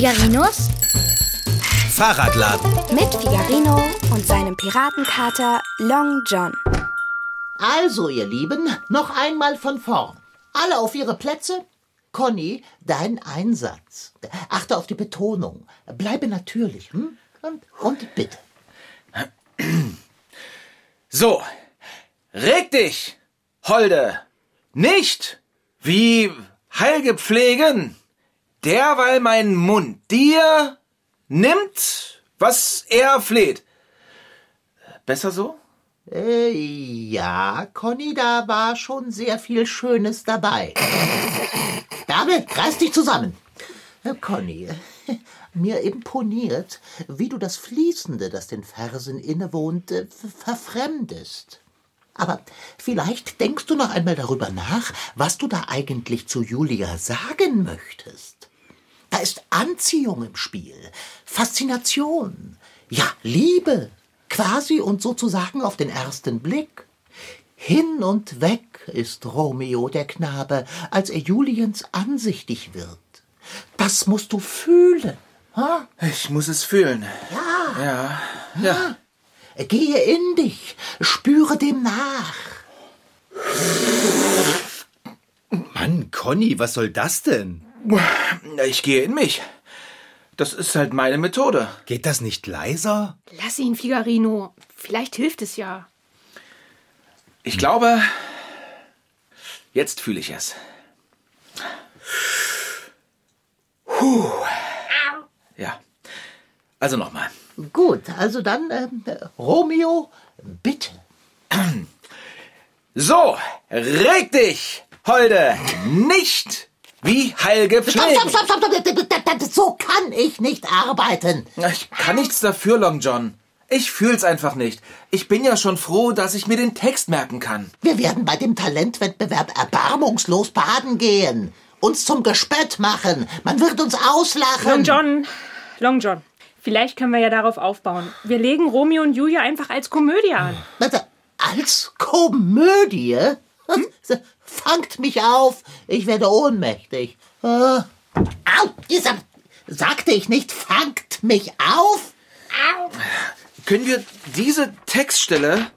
Figarinos Fahrradladen. mit Figarino und seinem Piratenkater Long John. Also, ihr Lieben, noch einmal von vorn. Alle auf ihre Plätze. Conny, dein Einsatz. Achte auf die Betonung. Bleibe natürlich. Hm? Und, und bitte. So, reg dich, Holde, nicht wie Heilge pflegen, derweil mein Mund dir nimmt, was er fleht. Besser so? Äh, ja, Conny, da war schon sehr viel Schönes dabei. Bärbel, reiß dich zusammen. Äh, Conny, mir imponiert, wie du das Fließende, das den Versen innewohnt, verfremdest. Aber vielleicht denkst du noch einmal darüber nach, was du da eigentlich zu Julia sagen möchtest. Da ist Anziehung im Spiel, Faszination, ja, Liebe, quasi und sozusagen auf den ersten Blick. Hin und weg ist Romeo der Knabe, als er Juliens ansichtig wird. Das musst du fühlen. Ha? Ich muss es fühlen. Ja, Ja, ja. gehe in dich, spüre dem nach. Mann, Conny, was soll das denn? Ich gehe in mich. Das ist halt meine Methode. Geht das nicht leiser? Lass ihn, Figarino. Vielleicht hilft es ja. Ich glaube, jetzt fühle ich es. Puh. Ja. Also nochmal. Gut, also dann, ähm, Romeo, bitte. So, reg dich, Holde, nicht wie Heilge Stopp, pflegen. stopp, stopp, stopp, stopp. So kann ich nicht arbeiten. Ich kann nichts dafür, Long John. Ich fühl's einfach nicht. Ich bin ja schon froh, dass ich mir den Text merken kann. Wir werden bei dem Talentwettbewerb erbarmungslos baden gehen. Uns zum Gespött machen. Man wird uns auslachen. Long John, Long John. Vielleicht können wir ja darauf aufbauen. Wir legen Romeo und Julia einfach als Komödie an. Warte, Als Komödie? Hm? Fangt mich auf. Ich werde ohnmächtig. Äh. Au, dieser, sagte ich nicht, fangt mich auf? Können wir diese Textstelle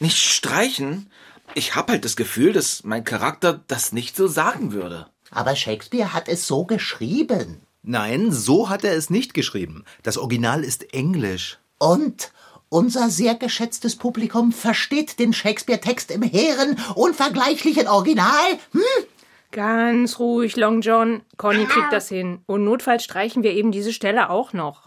nicht streichen? Ich hab halt das Gefühl, dass mein Charakter das nicht so sagen würde. Aber Shakespeare hat es so geschrieben. Nein, so hat er es nicht geschrieben. Das Original ist Englisch. Und unser sehr geschätztes Publikum versteht den Shakespeare-Text im hehren, unvergleichlichen Original? Hm? Ganz ruhig, Long John. Conny kriegt das hin. Und notfalls streichen wir eben diese Stelle auch noch.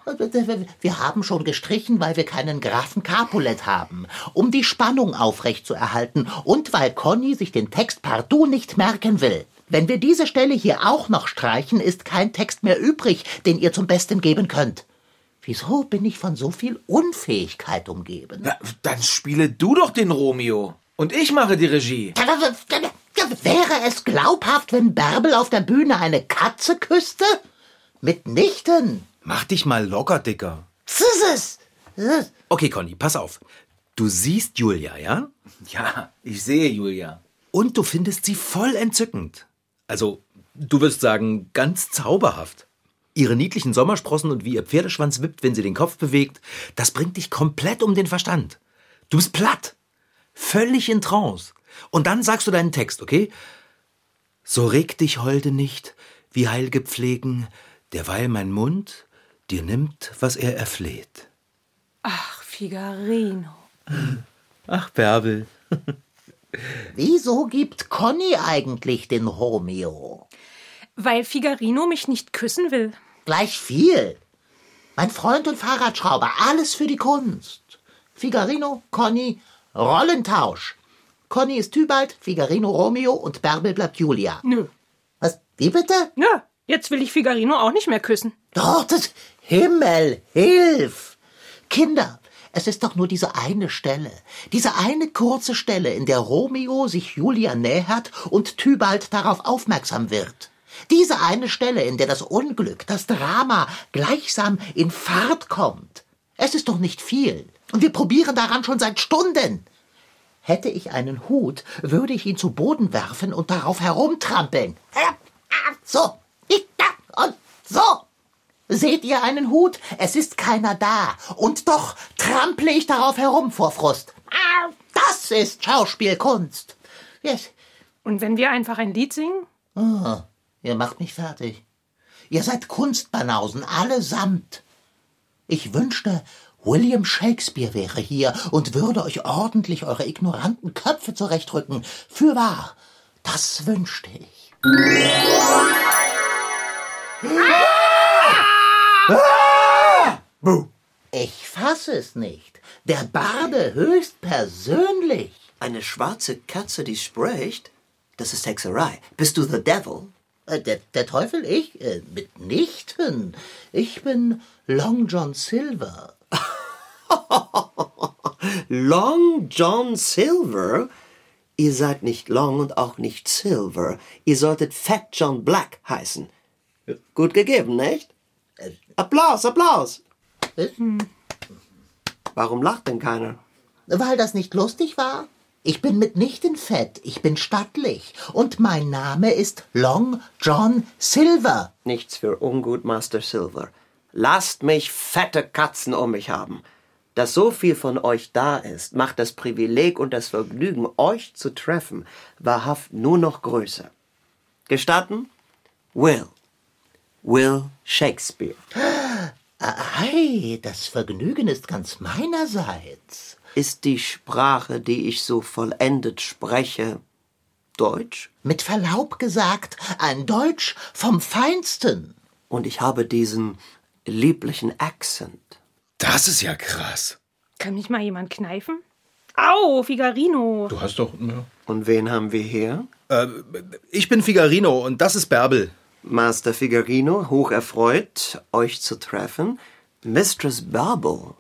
Wir haben schon gestrichen, weil wir keinen Grafen Capulet haben, um die Spannung aufrechtzuerhalten und weil Conny sich den Text partout nicht merken will. Wenn wir diese Stelle hier auch noch streichen, ist kein Text mehr übrig, den ihr zum Besten geben könnt. Wieso bin ich von so viel Unfähigkeit umgeben? Na, dann spiele du doch den Romeo. Und ich mache die Regie. Wäre es glaubhaft, wenn Bärbel auf der Bühne eine Katze küsste? Mitnichten. Mach dich mal locker, Dicker. Zisses. Okay, Conny, pass auf. Du siehst Julia, ja? Ja, ich sehe Julia. Und du findest sie voll entzückend. Also, du wirst sagen, ganz zauberhaft. Ihre niedlichen Sommersprossen und wie ihr Pferdeschwanz wippt, wenn sie den Kopf bewegt, das bringt dich komplett um den Verstand. Du bist platt. Völlig in Trance. Und dann sagst du deinen Text, okay? So reg dich, Holde, nicht, wie Heilge pflegen, derweil mein Mund dir nimmt, was er erfleht. Ach, Figarino. Ach, Bärbel. Wieso gibt Conny eigentlich den Romeo? Weil Figarino mich nicht küssen will. Gleich viel. Mein Freund und Fahrradschrauber, alles für die Kunst. Figarino, Conny, Rollentausch. Conny ist Tybalt, Figarino Romeo und Bärbel bleibt Julia. Nö. Was, wie bitte? Ja, jetzt will ich Figarino auch nicht mehr küssen. Doch, das Himmel, hilf! Kinder, es ist doch nur diese eine Stelle, diese eine kurze Stelle, in der Romeo sich Julia nähert und Tybalt darauf aufmerksam wird. Diese eine Stelle, in der das Unglück, das Drama gleichsam in Fahrt kommt. Es ist doch nicht viel. Und wir probieren daran schon seit Stunden. Hätte ich einen Hut, würde ich ihn zu Boden werfen und darauf herumtrampeln. So, und so. Seht ihr einen Hut? Es ist keiner da. Und doch trample ich darauf herum vor Frust. Das ist Schauspielkunst. Yes. Und wenn wir einfach ein Lied singen? Oh, ihr macht mich fertig. Ihr seid Kunstbanausen, allesamt. Ich wünschte, William Shakespeare wäre hier und würde euch ordentlich eure ignoranten Köpfe zurechtrücken. Fürwahr, das wünschte ich. Ich fasse es nicht. Der Barde höchst persönlich. Eine schwarze Katze, die spricht? Das ist Hexerei. Bist du the devil? Äh, Der, der Teufel, ich? Äh, mitnichten. Ich bin Long John Silver. Long John Silver? Ihr seid nicht Long und auch nicht Silver. Ihr solltet Fat John Black heißen. Gut gegeben, nicht? Applaus, Applaus. Äh, Warum lacht denn keiner? Weil das nicht lustig war? Ich bin mitnichten fett, ich bin stattlich. Und mein Name ist Long John Silver. Nichts für ungut, Master Silver. Lasst mich fette Katzen um mich haben. Dass so viel von euch da ist, macht das Privileg und das Vergnügen, euch zu treffen, wahrhaft nur noch größer. Gestatten? Will. Will Shakespeare. Ei, das Vergnügen ist ganz meinerseits. Ist die Sprache, die ich so vollendet spreche, Deutsch? Mit Verlaub gesagt, ein Deutsch vom Feinsten. Und ich habe diesen lieblichen Akzent. Das ist ja krass. Kann mich mal jemand kneifen? Au, Figarino. Du hast doch. Ja. Und wen haben wir hier? Äh, ich bin Figarino und das ist Bärbel. Master Figarino, hoch erfreut, euch zu treffen. Mistress Barbel,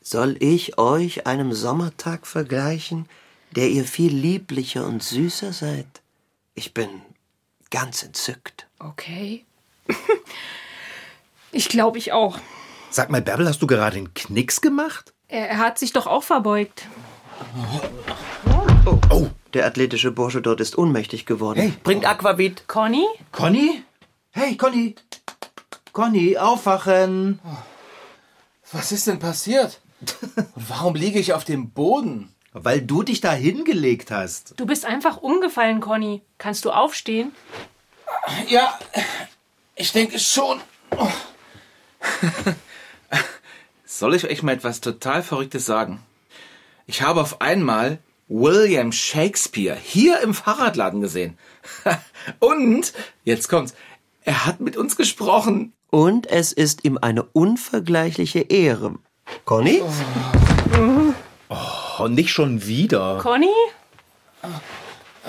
soll ich euch einem Sommertag vergleichen, der ihr viel lieblicher und süßer seid? Ich bin ganz entzückt. Okay. Ich glaube, ich auch. Sag mal, Bärbel, hast du gerade einen Knicks gemacht? Er, er hat sich doch auch verbeugt. Oh, der athletische Bursche dort ist ohnmächtig geworden. Hey. Bringt Aquavit. Conny? Conny? Hey, Conny. Conny, aufwachen. Was ist denn passiert? Und warum liege ich auf dem Boden? Weil du dich da hingelegt hast. Du bist einfach umgefallen, Conny. Kannst du aufstehen? Ja, ich denke schon. Soll ich euch mal etwas total Verrücktes sagen? Ich habe auf einmal William Shakespeare hier im Fahrradladen gesehen. Und, jetzt kommt's, er hat mit uns gesprochen. Und es ist ihm eine unvergleichliche Ehre. Conny? Oh, nicht schon wieder. Conny?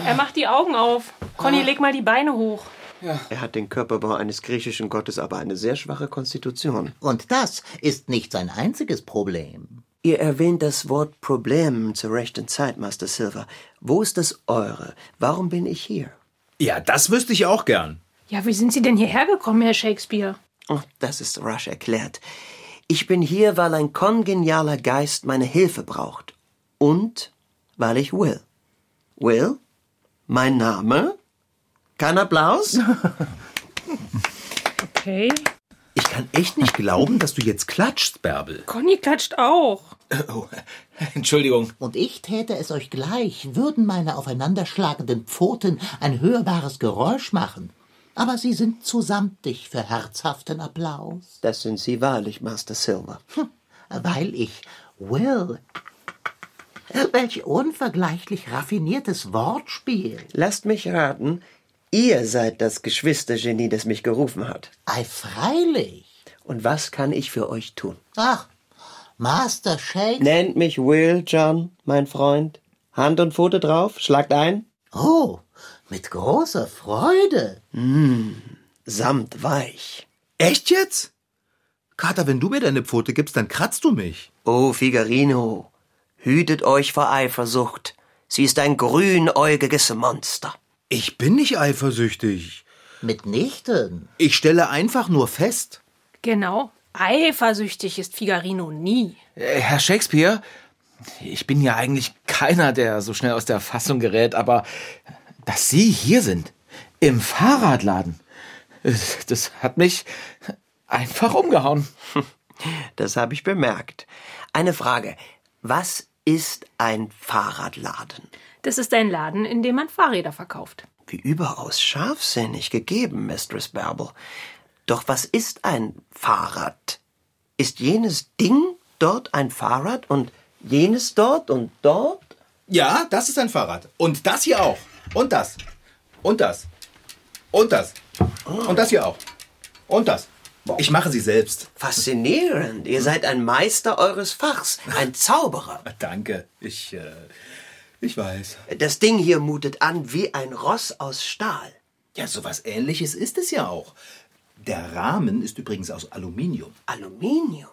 Er macht die Augen auf. Conny, leg mal die Beine hoch. Er hat den Körperbau eines griechischen Gottes, aber eine sehr schwache Konstitution. Und das ist nicht sein einziges Problem. Ihr erwähnt das Wort Problem zur rechten Zeit, Master Silver. Wo ist das eure? Warum bin ich hier? Ja, das wüsste ich auch gern. Ja, wie sind Sie denn hierher gekommen, Herr Shakespeare? Oh, das ist rasch erklärt. Ich bin hier, weil ein kongenialer Geist meine Hilfe braucht. Und weil ich will. Will? Mein Name? Kein Applaus? Okay. Ich kann echt nicht glauben, dass du jetzt klatschst, Bärbel. Conny klatscht auch. Oh, Entschuldigung. Und ich täte es euch gleich, würden meine aufeinanderschlagenden Pfoten ein hörbares Geräusch machen. Aber sie sind zu samtig für herzhaften Applaus. Das sind Sie wahrlich, Master Silver. Weil ich Will. Welch unvergleichlich raffiniertes Wortspiel. Lasst mich raten, ihr seid das Geschwistergenie, das mich gerufen hat. Ei, freilich. Und was kann ich für euch tun? Ach, Master Shake. Nennt mich Will, John, mein Freund. Hand und Pfote drauf, schlagt ein. Oh, mit großer Freude. Samt weich. Echt jetzt? Kater, wenn du mir deine Pfote gibst, dann kratzt du mich. Oh, Figarino, hütet euch vor Eifersucht. Sie ist ein grünäugiges Monster. Ich bin nicht eifersüchtig. Mitnichten. Ich stelle einfach nur fest. Genau. Eifersüchtig ist Figarino nie. Äh, Herr Shakespeare, ich bin ja eigentlich keiner, der so schnell aus der Fassung gerät, aber dass Sie hier sind, im Fahrradladen, das hat mich einfach umgehauen. Das habe ich bemerkt. Eine Frage. Was ist ein Fahrradladen? Das ist ein Laden, in dem man Fahrräder verkauft. Wie überaus scharfsinnig gegeben, Mistress Bärbel. Doch was ist ein Fahrrad? Ist jenes Ding dort ein Fahrrad und jenes dort und dort? Ja, das ist ein Fahrrad. Und das hier auch. Und das. Und das. Und das. Und das hier auch. Und das. Ich mache sie selbst. Faszinierend. Ihr seid ein Meister eures Fachs, ein Zauberer. Danke. Ich, äh, ich weiß. Das Ding hier mutet an wie ein Ross aus Stahl. Ja, sowas ähnliches ist es ja auch. Der Rahmen ist übrigens aus Aluminium. Aluminium.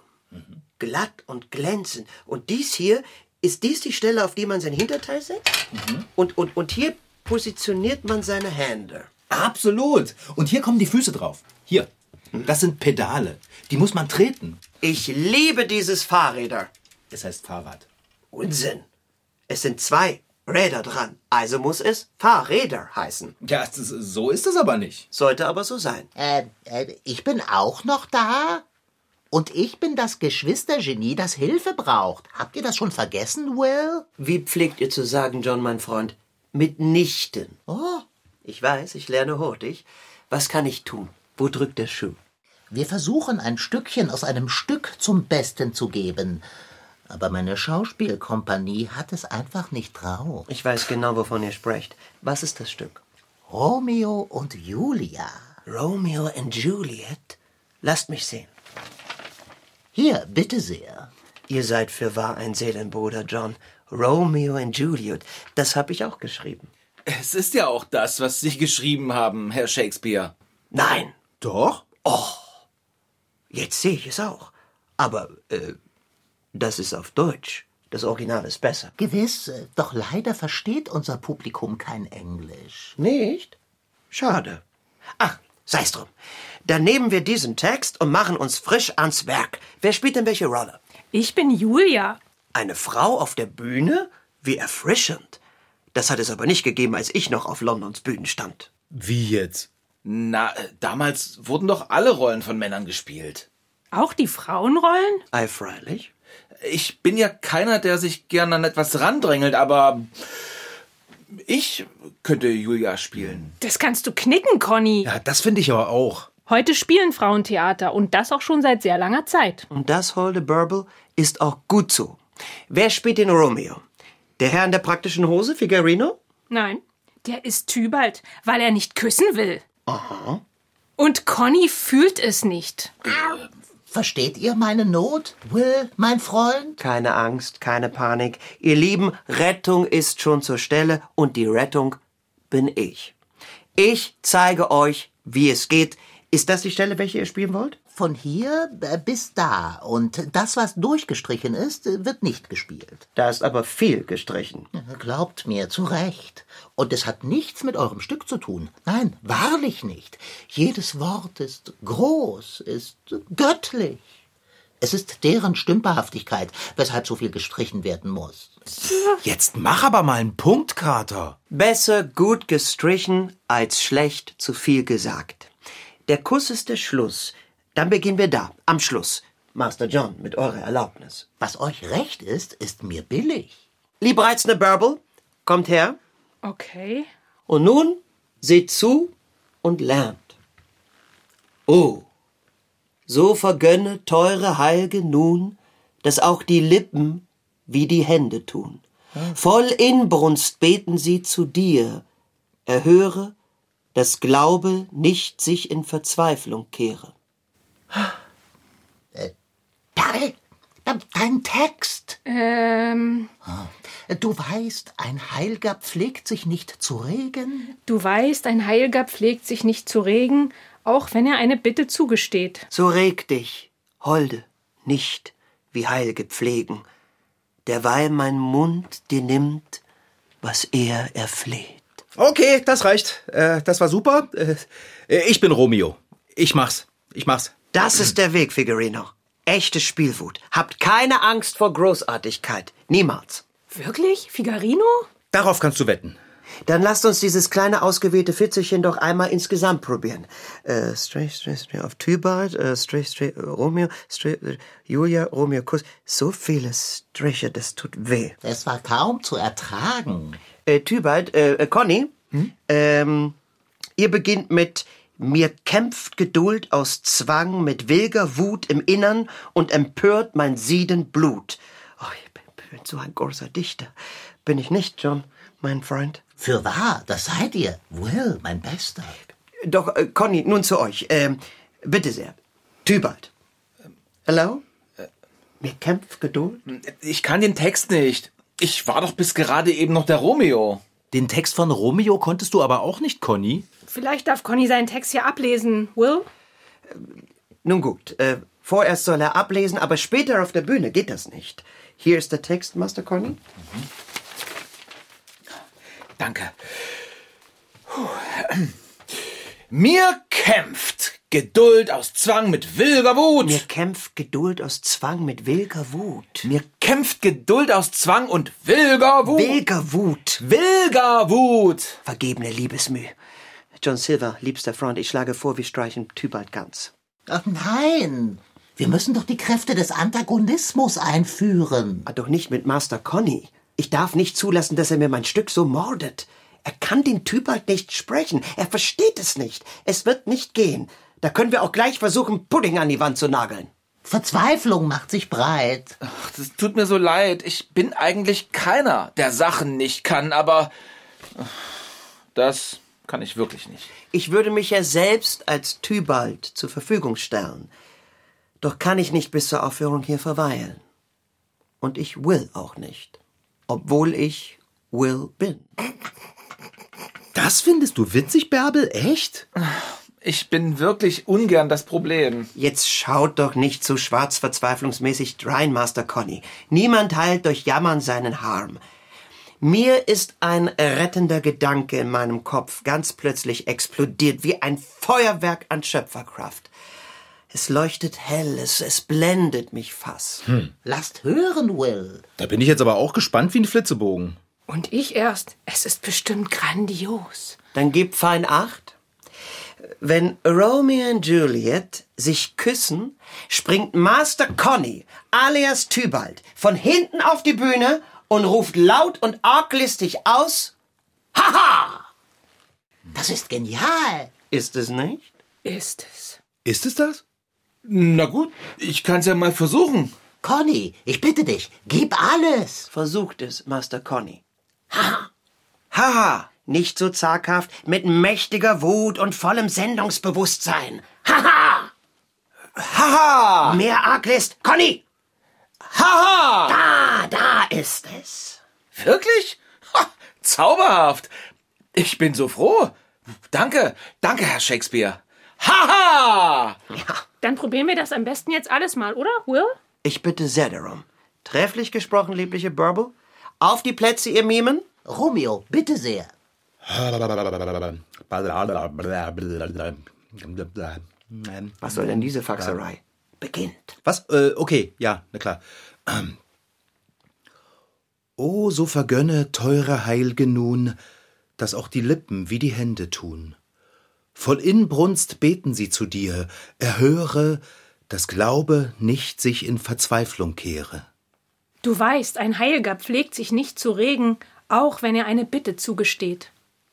Glatt und glänzend. Und dies hier, ist dies die Stelle, auf die man sein Hinterteil setzt? Und, und, und hier positioniert man seine Hände. Absolut. Und hier kommen die Füße drauf. Hier. Das sind Pedale. Die muss man treten. Ich liebe dieses Fahrräder. Es heißt Fahrrad. Unsinn. Es sind zwei Räder dran. Also muss es Fahrräder heißen. Ja, so ist es aber nicht. Sollte aber so sein. Äh, äh, ich bin auch noch da. Und ich bin das Geschwistergenie, das Hilfe braucht. Habt ihr das schon vergessen, Will? Wie pflegt ihr zu sagen, John, mein Freund? Mitnichten. Oh, Ich weiß, ich lerne hurtig. Was kann ich tun? Wo drückt der Schuh? wir versuchen ein Stückchen aus einem Stück zum Besten zu geben. Aber meine Schauspielkompanie hat es einfach nicht drauf. Ich weiß genau, wovon ihr sprecht. Was ist das Stück? Romeo und Julia. Romeo and Juliet? Lasst mich sehen. Hier, bitte sehr. Ihr seid für wahr ein Seelenbruder, John. Romeo and Juliet. Das habe ich auch geschrieben. Es ist ja auch das, was Sie geschrieben haben, Herr Shakespeare. Nein, Doch? jetzt sehe ich es auch. Aber, äh, das ist auf Deutsch. Das Original ist besser. Gewiss, äh, doch leider versteht unser Publikum kein Englisch. Nicht? Schade. Ach, sei's drum. Dann nehmen wir diesen Text und machen uns frisch ans Werk. Wer spielt denn welche Rolle? Ich bin Julia. Eine Frau auf der Bühne? Wie erfrischend. Das hat es aber nicht gegeben, als ich noch auf Londons Bühnen stand. Wie jetzt? Na, äh, damals wurden doch alle Rollen von Männern gespielt. Auch die Frauenrollen? Ei, freilich. Ich bin ja keiner, der sich gern an etwas randrängelt, aber ich könnte Julia spielen. Das kannst du knicken, Conny. Ja, das finde ich aber auch. Heute spielen Frauentheater und das auch schon seit sehr langer Zeit. Und das, holde Burble, ist auch gut so. Wer spielt den Romeo? Der Herr in der praktischen Hose, Figarino? Nein, der ist Tybalt, weil er nicht küssen will. Und Conny fühlt es nicht. Versteht ihr meine Not, Will, mein Freund? Keine Angst, keine Panik. Ihr Lieben, Rettung ist schon zur Stelle und die Rettung bin ich. Ich zeige euch, wie es geht. Ist das die Stelle, welche ihr spielen wollt? Von hier äh, bis da. Und das, was durchgestrichen ist, wird nicht gespielt. Da ist aber viel gestrichen. Glaubt mir, zu Recht. Und es hat nichts mit eurem Stück zu tun. Nein, wahrlich nicht. Jedes Wort ist groß, ist göttlich. Es ist deren Stümperhaftigkeit, weshalb so viel gestrichen werden muss. Jetzt mach aber mal einen Punkt, Kater. Besser gut gestrichen als schlecht zu viel gesagt. Der Kuss ist der Schluss. Dann beginnen wir da, am Schluss. Master John, mit eurer Erlaubnis. Was euch recht ist, ist mir billig. Liebreizende Burble, kommt her. Okay. Und nun seht zu und lernt. Oh, so vergönne teure Heilge nun, dass auch die Lippen wie die Hände tun. Voll Inbrunst beten sie zu dir. Erhöre, dass Glaube nicht sich in Verzweiflung kehre. Dein, dein Text. Ähm, Du weißt, ein Heilger pflegt sich nicht zu regen. du weißt, ein Heilger pflegt sich nicht zu regen, auch wenn er eine Bitte zugesteht. So reg dich, Holde, nicht wie Heilge pflegen, derweil mein Mund dir nimmt, was er erfleht. Okay, das reicht. Äh, das war super. Äh, ich bin Romeo. Ich mach's. Ich mach's. Das ist der Weg, Figurino. Echte Spielwut. Habt keine Angst vor Großartigkeit. Niemals. Wirklich? Figarino? Darauf kannst du wetten. Dann lasst uns dieses kleine ausgewählte Fitzelchen doch einmal insgesamt probieren. Äh, Stray, Stray, Stray auf Tybalt, äh, Stray, Stray, äh, Romeo, Stray, äh, Julia, Romeo, Kuss. So viele Striche, das tut weh. Es war kaum zu ertragen. Äh, Tybalt, äh, äh, Conny, ähm, ihr beginnt mit mir kämpft Geduld aus Zwang mit wilger Wut im Innern und empört mein siedend Blut. Oh, ich bin, bin so ein großer Dichter. Bin ich nicht, John, mein Freund? Für wahr, das seid ihr. Will, mein Bester. Doch, äh, Conny, nun zu euch. Ähm, bitte sehr. Tybalt. Hello? Mir kämpft Geduld? Ich kann den Text nicht. Ich war doch bis gerade eben noch der Romeo. Den Text von Romeo konntest du aber auch nicht, Conny. Vielleicht darf Conny seinen Text hier ablesen. Will? Nun gut, äh, vorerst soll er ablesen, aber später auf der Bühne geht das nicht. Hier ist der Text, Master Conny. Danke. Puh. Mir kämpft Geduld aus Zwang mit wilder Wut. Mir kämpft Geduld aus Zwang mit wilger Wut. Mir kämpft Geduld aus Zwang und wilger Wut. Wilger Wut. wilger Wut. Vergebene Liebesmüh. John Silver, liebster Freund, ich schlage vor, wir streichen Tybalt ganz. Ach nein. Wir müssen doch die Kräfte des Antagonismus einführen. Aber doch nicht mit Master Conny. Ich darf nicht zulassen, dass er mir mein Stück so mordet. Er kann den Tybalt nicht sprechen. Er versteht es nicht. Es wird nicht gehen. Da können wir auch gleich versuchen, Pudding an die Wand zu nageln. Verzweiflung macht sich breit. Ach, das tut mir so leid. Ich bin eigentlich keiner, der Sachen nicht kann, aber das kann ich wirklich nicht. Ich würde mich ja selbst als Tybalt zur Verfügung stellen. Doch kann ich nicht bis zur Aufführung hier verweilen. Und ich will auch nicht. Obwohl ich Will bin. Das findest du witzig, Bärbel? Echt? Ich bin wirklich ungern das Problem. Jetzt schaut doch nicht so schwarz verzweiflungsmäßig drein, Master Conny. Niemand heilt durch Jammern seinen Harm. Mir ist ein rettender Gedanke in meinem Kopf ganz plötzlich explodiert wie ein Feuerwerk an Schöpferkraft. Es leuchtet hell, es, es blendet mich fast. Lasst hören, Will. Da bin ich jetzt aber auch gespannt wie ein Flitzebogen. Und ich erst. Es ist bestimmt grandios. Dann gib fein acht. Wenn Romeo und Juliet sich küssen, springt Master Conny alias Tybalt von hinten auf die Bühne und ruft laut und arglistig aus, Haha! Das ist genial. Ist es nicht? Ist es. Ist es das? Na gut, ich kann's ja mal versuchen. Conny, ich bitte dich, gib alles. Versucht es, Master Conny. Haha! Haha! Nicht so zaghaft, mit mächtiger Wut und vollem Sendungsbewusstsein. Haha! Haha! Mehr Arglist, Conny! Haha! Ah, da ist es. Wirklich? Ha, zauberhaft. Ich bin so froh. Danke, danke, Herr Shakespeare. Haha! Dann probieren wir das am besten jetzt alles mal, oder, Will? Ich bitte sehr darum. Trefflich gesprochen, liebliche Burble. Auf die Plätze, ihr Mimen. Romeo, bitte sehr. Was soll denn diese Faxerei? Beginnt. Was? Äh, okay, ja, na klar. O, so vergönne, teure Heilge nun, dass auch die Lippen wie die Hände tun. Voll Inbrunst beten sie zu dir, erhöre, dass Glaube nicht sich in Verzweiflung kehre. Du weißt, ein Heilger pflegt sich nicht zu regen, auch wenn er eine Bitte zugesteht.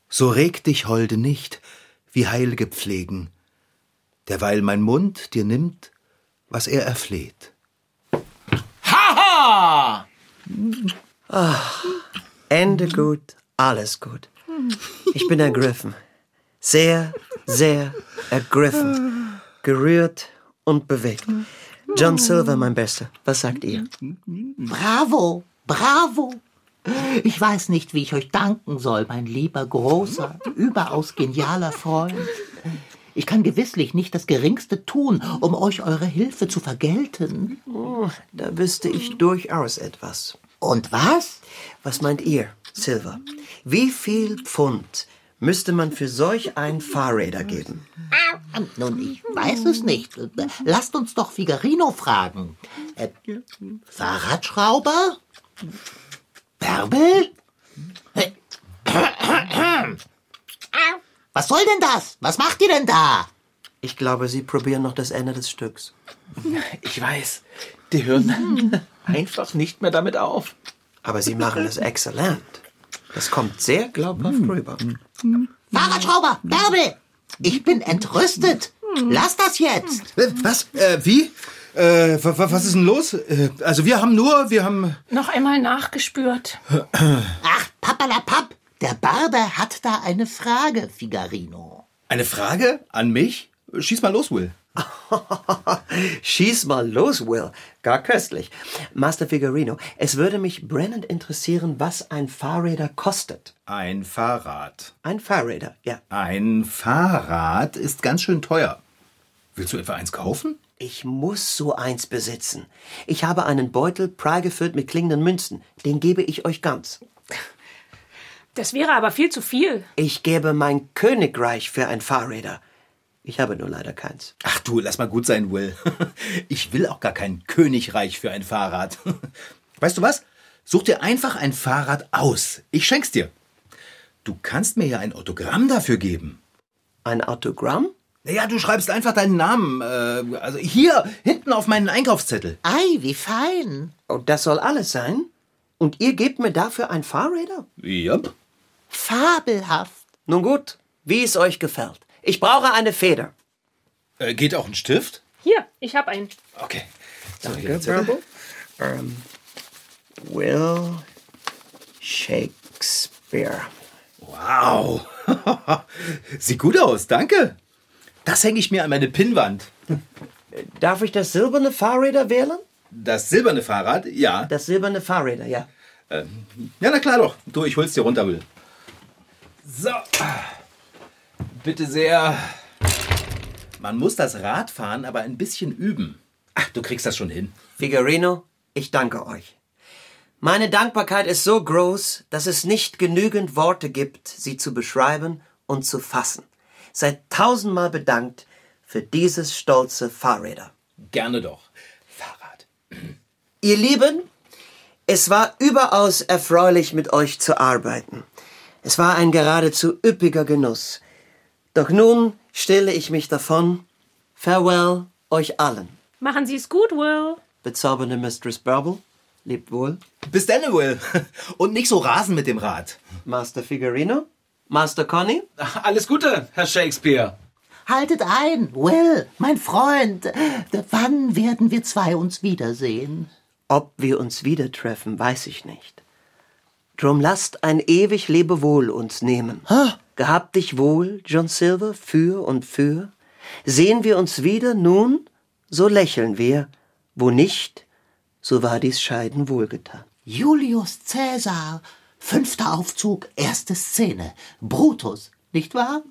So reg dich, Holde, nicht, wie Heilge pflegen, derweil mein Mund dir nimmt, was er erfleht. Haha! Ende gut, alles gut. Ich bin ergriffen. Sehr, sehr ergriffen. Gerührt und bewegt. John Silver, mein Bester, was sagt ihr? Bravo, bravo. Ich weiß nicht, wie ich euch danken soll, mein lieber, großer, überaus genialer Freund. Ich kann gewisslich nicht das Geringste tun, um euch eure Hilfe zu vergelten. Da wüsste ich durchaus etwas. Und was? Was meint ihr, Silver? Wie viel Pfund müsste man für solch ein Fahrräder geben? Nun, ich weiß es nicht. Lasst uns doch Figarino fragen. Äh, Fahrradschrauber? Bärbel? Was soll denn das? Was macht ihr denn da? Ich glaube, Sie probieren noch das Ende des Stücks. Ich weiß, die hören einfach nicht mehr damit auf. Aber Sie machen es exzellent. Das kommt sehr glaubhaft rüber. Fahrradschrauber, Bärbel! Ich bin entrüstet. Lass das jetzt. Äh, Was? Äh, wie? Äh, wa- wa- was ist denn los? Äh, also wir haben nur, wir haben... Noch einmal nachgespürt. Ach, papalapap. Der Barber hat da eine Frage, Figarino. Eine Frage an mich? Schieß mal los, Will. Schieß mal los, Will. Gar köstlich. Master Figurino, es würde mich brennend interessieren, was ein Fahrräder kostet. Ein Fahrrad. Ein Fahrräder, ja. Ein Fahrrad ist ganz schön teuer. Willst du etwa eins kaufen? Ich muss so eins besitzen. Ich habe einen Beutel prall gefüllt mit klingenden Münzen. Den gebe ich euch ganz. Das wäre aber viel zu viel. Ich gebe mein Königreich für ein Fahrräder. Ich habe nur leider keins. Ach du, lass mal gut sein, Will. Ich will auch gar kein Königreich für ein Fahrrad. Weißt du was? Such dir einfach ein Fahrrad aus. Ich schenk's dir. Du kannst mir ja ein Autogramm dafür geben. Ein Autogramm? Naja, du schreibst einfach deinen Namen. Äh, also hier, hinten auf meinen Einkaufszettel. Ei, wie fein. Und das soll alles sein? Und ihr gebt mir dafür ein Fahrräder? Yep. Fabelhaft. Nun gut, wie es euch gefällt. Ich brauche eine Feder. Äh, geht auch ein Stift? Hier, ich habe einen. Okay. So, hier Danke, der Zettel. Bramble. Ähm, Will Shakespeare. Wow. Sieht gut aus, danke. Das hänge ich mir an meine Pinnwand. Darf ich das silberne Fahrräder wählen? Das silberne Fahrrad? Ja. Das silberne Fahrräder, ja. Ja, na klar doch. Du, ich hol's dir runter, Will. So. Bitte sehr. Man muss das Radfahren aber ein bisschen üben. Ach, du kriegst das schon hin. Figurino, ich danke euch. Meine Dankbarkeit ist so groß, dass es nicht genügend Worte gibt, sie zu beschreiben und zu fassen. Seid tausendmal bedankt für dieses stolze Fahrräder. Gerne doch. Fahrrad. Ihr Lieben, es war überaus erfreulich, mit euch zu arbeiten. Es war ein geradezu üppiger Genuss. Doch nun stille ich mich davon. Farewell euch allen. Machen Sie es gut, Will. Bezaubernde Mistress Burble, lebt wohl. Bis dann, Will. Und nicht so rasen mit dem Rad. Master Figurino, Master Conny, Alles Gute, Herr Shakespeare. Haltet ein, Will, mein Freund. Wann werden wir zwei uns wiedersehen? ob wir uns wieder treffen, weiß ich nicht. Drum lasst ein ewig Lebewohl uns nehmen. Gehabt dich wohl, John Silver, für und für. Sehen wir uns wieder nun, so lächeln wir. Wo nicht, so war dies Scheiden wohlgetan. Julius Cäsar, fünfter Aufzug, erste Szene. Brutus, nicht wahr?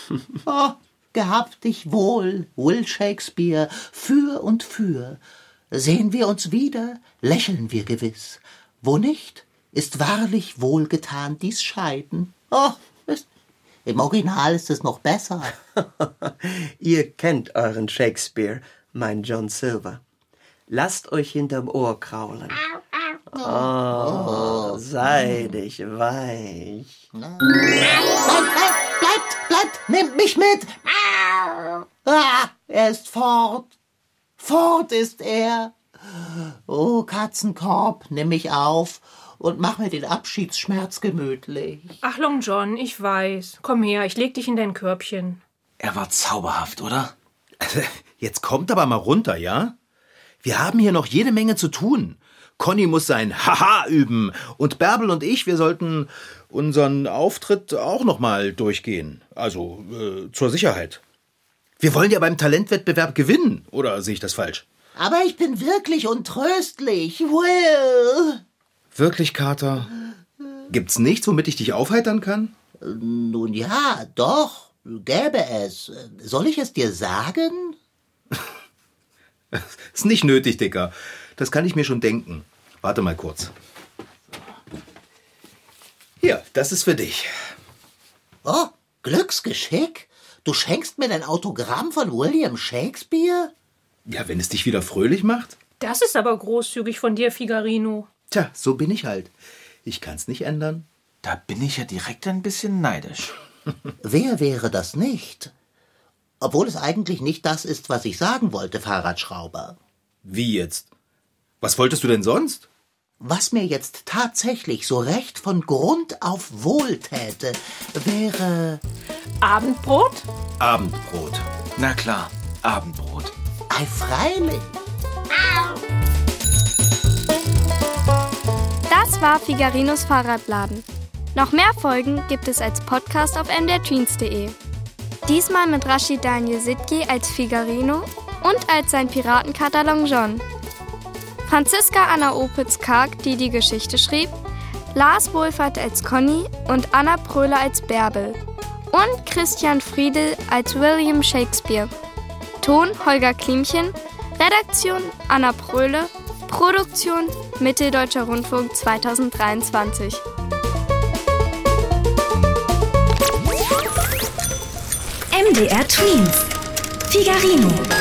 oh, gehabt dich wohl, Will Shakespeare, für und für. Sehen wir uns wieder, lächeln wir gewiss. Wo nicht, ist wahrlich wohlgetan dies Scheiden. Oh, ist, im Original ist es noch besser. Ihr kennt euren Shakespeare, mein John Silver. Lasst euch hinterm Ohr kraulen. Oh, seidig weich. Nein, nein, bleibt, bleibt, nehmt mich mit. Ah, er ist fort. Fort ist er. Oh, Katzenkorb, nimm mich auf und mach mir den Abschiedsschmerz gemütlich. Ach, Long John, ich weiß. Komm her, ich leg dich in dein Körbchen. Er war zauberhaft, oder? Jetzt kommt aber mal runter, ja? Wir haben hier noch jede Menge zu tun. Conny muss sein Haha üben und Bärbel und ich, wir sollten unseren Auftritt auch noch mal durchgehen. Also äh, zur Sicherheit. Wir wollen ja beim Talentwettbewerb gewinnen, oder sehe ich das falsch? Aber ich bin wirklich untröstlich, Will. Wirklich, Kater? Gibt's nichts, womit ich dich aufheitern kann? Nun ja, doch, gäbe es. Soll ich es dir sagen? Ist nicht nötig, Dicker. Das kann ich mir schon denken. Warte mal kurz. Hier, das ist für dich. Oh, Glücksgeschick? Du schenkst mir dein Autogramm von William Shakespeare? Ja, wenn es dich wieder fröhlich macht? Das ist aber großzügig von dir, Figarino. Tja, so bin ich halt. Ich kann's nicht ändern. Da bin ich ja direkt ein bisschen neidisch. Wer wäre das nicht? Obwohl es eigentlich nicht das ist, was ich sagen wollte, Fahrradschrauber. Wie jetzt? Was wolltest du denn sonst? Was mir jetzt tatsächlich so recht von Grund auf wohltäte, wäre Abendbrot? Abendbrot. Na klar, Abendbrot. ei freilich. Das war Figarinos Fahrradladen. Noch mehr Folgen gibt es als Podcast auf mdrteens.de. Diesmal mit Rashid Daniel Sitki als Figarino und als sein Piratenkater Long John. Franziska Anna Opitz-Karg, die die Geschichte schrieb, Lars Wohlfahrt als Conny und Anna Pröhler als Bärbel und Christian Friedel als William Shakespeare. Ton Holger Klimchen, Redaktion Anna Pröhle, Produktion Mitteldeutscher Rundfunk 2023. MDR Twins. Figarino.